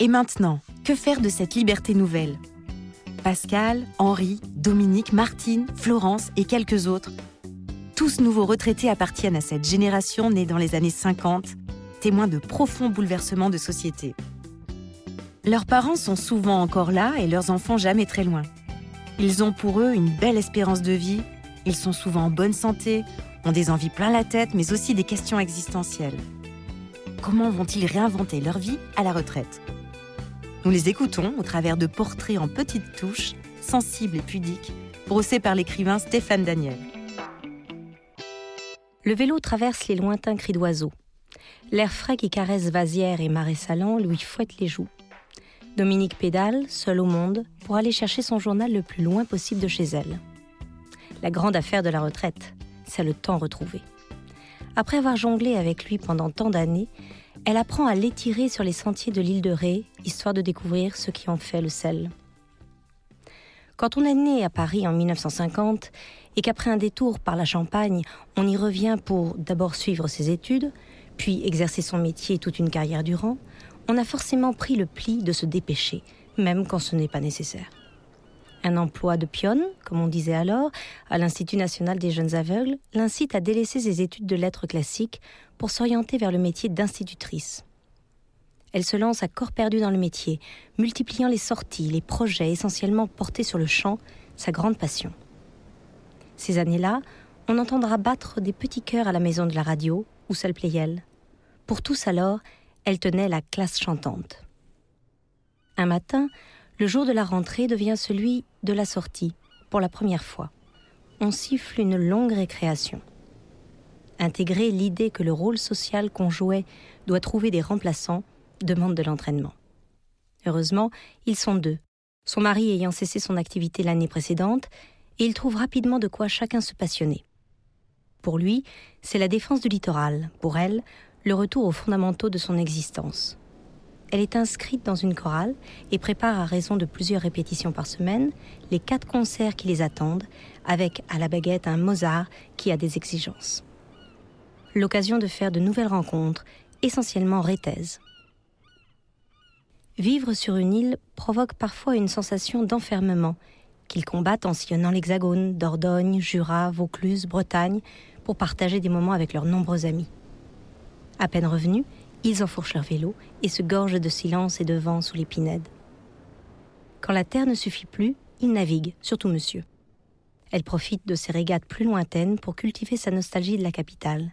Et maintenant, que faire de cette liberté nouvelle? Pascal, Henri, Dominique, Martine, Florence et quelques autres. Tous nouveaux retraités appartiennent à cette génération née dans les années 50, témoins de profonds bouleversements de société. Leurs parents sont souvent encore là et leurs enfants jamais très loin. Ils ont pour eux une belle espérance de vie, ils sont souvent en bonne santé, ont des envies plein la tête, mais aussi des questions existentielles. Comment vont-ils réinventer leur vie à la retraite? Nous les écoutons au travers de portraits en petites touches, sensibles et pudiques, brossés par l'écrivain Stéphane Daniel. Le vélo traverse les lointains cris d'oiseaux. L'air frais qui caresse Vasière et Marais Salan lui fouette les joues. Dominique pédale, seule au monde, pour aller chercher son journal le plus loin possible de chez elle. La grande affaire de la retraite, c'est le temps retrouvé. Après avoir jonglé avec lui pendant tant d'années, elle apprend à l'étirer sur les sentiers de l'île de Ré, histoire de découvrir ce qui en fait le sel. Quand on est né à Paris en 1950 et qu'après un détour par la Champagne, on y revient pour d'abord suivre ses études, puis exercer son métier toute une carrière durant, on a forcément pris le pli de se dépêcher, même quand ce n'est pas nécessaire. Un emploi de pionne, comme on disait alors, à l'Institut national des jeunes aveugles, l'incite à délaisser ses études de lettres classiques pour s'orienter vers le métier d'institutrice. Elle se lance à corps perdu dans le métier, multipliant les sorties, les projets essentiellement portés sur le chant, sa grande passion. Ces années-là, on entendra battre des petits cœurs à la maison de la radio, ou salle Playel. Pour tous alors, elle tenait la classe chantante. Un matin, le jour de la rentrée devient celui de la sortie, pour la première fois. On siffle une longue récréation. Intégrer l'idée que le rôle social qu'on jouait doit trouver des remplaçants demande de l'entraînement. Heureusement, ils sont deux, son mari ayant cessé son activité l'année précédente, et il trouve rapidement de quoi chacun se passionner. Pour lui, c'est la défense du littoral, pour elle, le retour aux fondamentaux de son existence. Elle est inscrite dans une chorale et prépare à raison de plusieurs répétitions par semaine les quatre concerts qui les attendent, avec à la baguette un Mozart qui a des exigences. L'occasion de faire de nouvelles rencontres, essentiellement rétaises. Vivre sur une île provoque parfois une sensation d'enfermement, qu'ils combattent en sillonnant l'Hexagone, Dordogne, Jura, Vaucluse, Bretagne, pour partager des moments avec leurs nombreux amis. À peine revenus, ils enfourchent leur vélo et se gorgent de silence et de vent sous les pinèdes. Quand la terre ne suffit plus, ils naviguent, surtout monsieur. Elle profite de ses régates plus lointaines pour cultiver sa nostalgie de la capitale.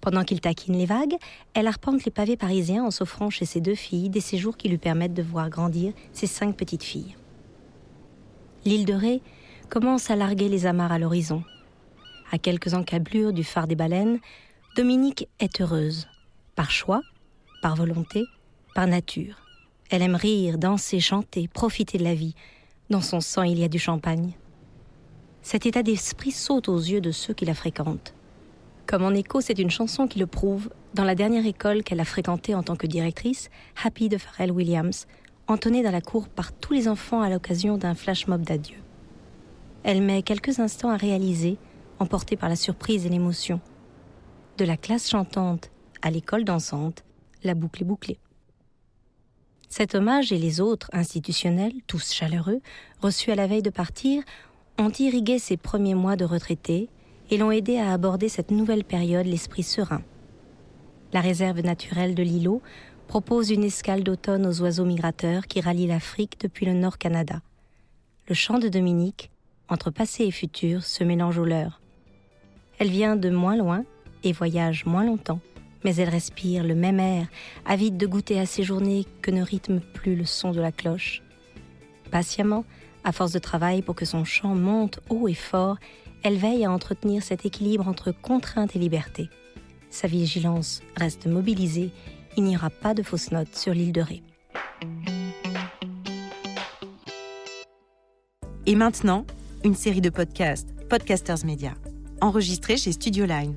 Pendant qu'il taquine les vagues, elle arpente les pavés parisiens en s'offrant chez ses deux filles des séjours qui lui permettent de voir grandir ses cinq petites filles. L'île de Ré commence à larguer les amarres à l'horizon. À quelques encablures du phare des baleines, Dominique est heureuse, par choix, par volonté, par nature. Elle aime rire, danser, chanter, profiter de la vie. Dans son sang, il y a du champagne. Cet état d'esprit saute aux yeux de ceux qui la fréquentent. Comme en écho, c'est une chanson qui le prouve, dans la dernière école qu'elle a fréquentée en tant que directrice, Happy de Pharrell Williams, entonnée dans la cour par tous les enfants à l'occasion d'un flash mob d'adieu. Elle met quelques instants à réaliser, emportée par la surprise et l'émotion, de la classe chantante à l'école dansante, la boucle est bouclée. Cet hommage et les autres institutionnels, tous chaleureux, reçus à la veille de partir, ont irrigué ses premiers mois de retraité et l'ont aidé à aborder cette nouvelle période l'esprit serein. La réserve naturelle de l'îlot propose une escale d'automne aux oiseaux migrateurs qui rallient l'Afrique depuis le Nord Canada. Le chant de Dominique, entre passé et futur, se mélange au leur. Elle vient de moins loin et voyage moins longtemps, mais elle respire le même air, avide de goûter à ces journées que ne rythme plus le son de la cloche. Patiemment, à force de travail pour que son chant monte haut et fort, elle veille à entretenir cet équilibre entre contrainte et liberté. Sa vigilance reste mobilisée, il n'y aura pas de fausses notes sur l'île de Ré. Et maintenant, une série de podcasts, Podcasters Media, enregistrés chez Studio Line.